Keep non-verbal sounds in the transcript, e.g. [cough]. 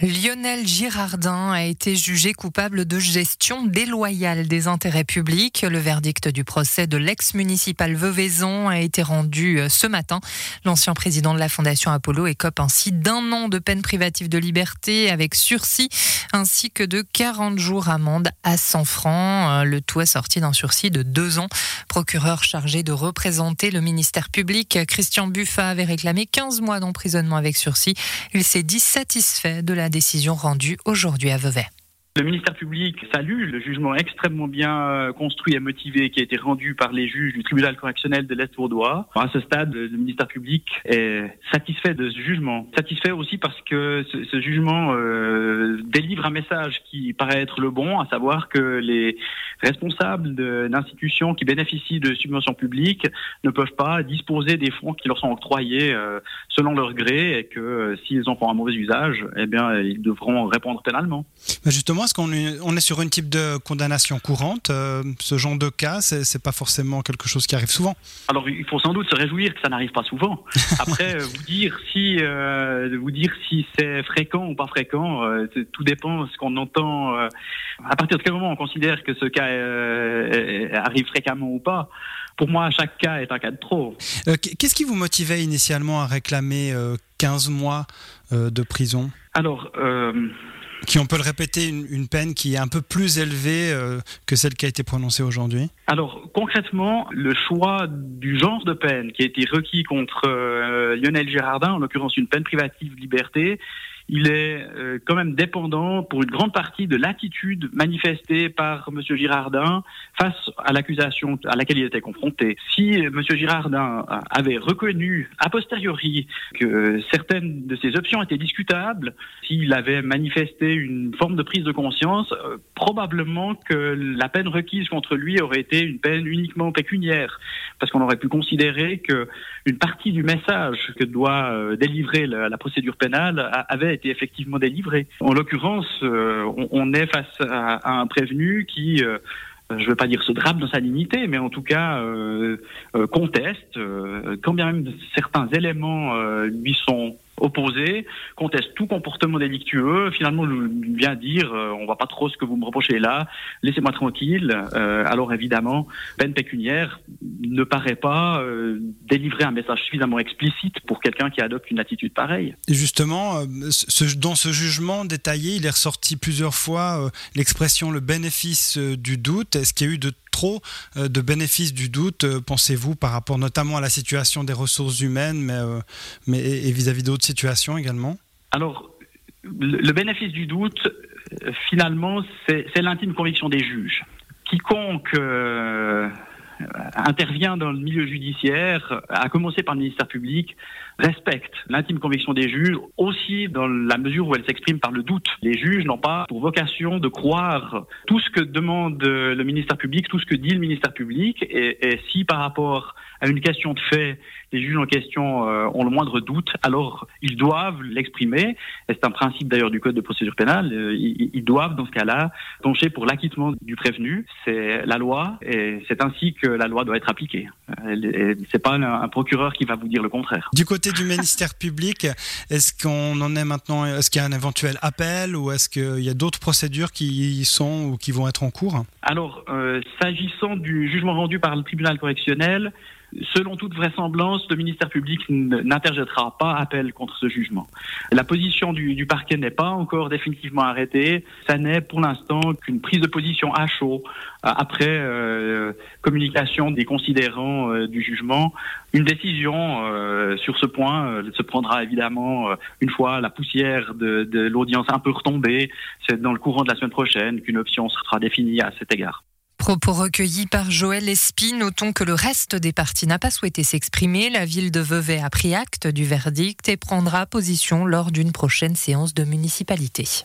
Lionel Girardin a été jugé coupable de gestion déloyale des intérêts publics. Le verdict du procès de l'ex-municipal Veuvaison a été rendu euh, ce matin. L'ancien président de la Fondation Apollo écope ainsi d'un an de peine privative de liberté avec sursis ainsi que de 40 jours amende à 100 francs. Euh, le tout est sorti d'un sursis de deux ans. Procureur chargé de représenter le ministère public, Christian Buffa avait réclamé 15 mois d'emprisonnement avec sursis. Il s'est dit satisfait de la décision rendue aujourd'hui à Vevey. Le ministère public salue le jugement extrêmement bien euh, construit et motivé qui a été rendu par les juges du tribunal correctionnel de l'Est vaudois. À ce stade, le ministère public est satisfait de ce jugement. Satisfait aussi parce que ce, ce jugement euh, délivre un message qui paraît être le bon, à savoir que les responsables d'institutions qui bénéficient de subventions publiques ne peuvent pas disposer des fonds qui leur sont octroyés euh, selon leur gré et que euh, s'ils en font un mauvais usage, eh bien, ils devront répondre pénalement. Mais justement, est-ce qu'on est, on est sur une type de condamnation courante euh, Ce genre de cas, c'est, c'est pas forcément quelque chose qui arrive souvent. Alors, il faut sans doute se réjouir que ça n'arrive pas souvent. [laughs] Après, euh, vous dire si euh, vous dire si c'est fréquent ou pas fréquent, euh, tout dépend de ce qu'on entend. à partir de quel moment on considère que ce cas arrive fréquemment ou pas. Pour moi, chaque cas est un cas de trop. Qu'est-ce qui vous motivait initialement à réclamer euh, 15 mois de prison? Alors, euh, qui, on peut le répéter, une, peine qui est un peu plus élevée euh, que celle qui a été prononcée aujourd'hui? Alors concrètement, le choix du genre de peine qui a été requis contre euh, Lionel Girardin, en l'occurrence une peine privative de liberté, il est euh, quand même dépendant pour une grande partie de l'attitude manifestée par M. Girardin face à l'accusation à laquelle il était confronté. Si M. Girardin avait reconnu a posteriori que certaines de ses options étaient discutables, s'il avait manifesté une forme de prise de conscience, euh, probablement que la peine requise contre lui aurait été une peine uniquement pécuniaire, parce qu'on aurait pu considérer que une partie du message que doit euh, délivrer la, procédure pénale avait été effectivement délivrée. En l'occurrence, euh, on, est face à, un prévenu qui euh, je ne veux pas dire se drape dans sa dignité, mais en tout cas conteste, quand bien même certains éléments lui sont opposés, conteste tout comportement délictueux, finalement vient dire euh, on voit pas trop ce que vous me reprochez là, laissez-moi tranquille. Euh, alors évidemment, peine pécuniaire ne paraît pas euh, délivrer un message suffisamment explicite pour quelqu'un qui adopte une attitude pareille. Justement, dans ce jugement détaillé, il est ressorti plusieurs fois l'expression le bénéfice du doute. Est-ce qu'il y a eu de trop euh, de bénéfice du doute, euh, pensez-vous, par rapport notamment à la situation des ressources humaines, mais, euh, mais et vis-à-vis d'autres situations également? Alors, le bénéfice du doute, finalement, c'est l'intime conviction des juges. Quiconque intervient dans le milieu judiciaire, à commencer par le ministère public, respecte l'intime conviction des juges, aussi dans la mesure où elle s'exprime par le doute. Les juges n'ont pas pour vocation de croire tout ce que demande le ministère public, tout ce que dit le ministère public, et, si par rapport à une question de fait, les juges en question euh, ont le moindre doute, alors ils doivent l'exprimer. Et c'est un principe d'ailleurs du Code de procédure pénale. euh, ils doivent, dans ce cas-là, pencher pour l'acquittement du prévenu. C'est la loi et c'est ainsi que la loi doit être appliquée. C'est pas un, procureur qui va vous dire le contraire. Du côté du ministère [laughs] public, est-ce qu'on en est maintenant Est-ce qu'il y a un éventuel appel ou est-ce qu'il y a d'autres procédures qui sont ou qui vont être en cours? Alors, euh, s'agissant du jugement rendu par le tribunal correctionnel, selon toute vraisemblance, le ministère public n'interjettera pas appel contre ce jugement. La position du, parquet n'est pas encore définitivement arrêtée. Ça n'est pour l'instant qu'une prise de position à chaud euh, après euh, communication des considérants euh, du jugement. Une décision sur ce point se prendra évidemment une fois la poussière de l'audience un peu retombée. C'est dans le courant de la semaine prochaine qu'une option sera définie à cet égard. Propos recueillis par Joël Espy. Notons que le reste des partis n'a pas souhaité s'exprimer. La ville de Vevey a pris acte du verdict et prendra position lors d'une prochaine séance de municipalité.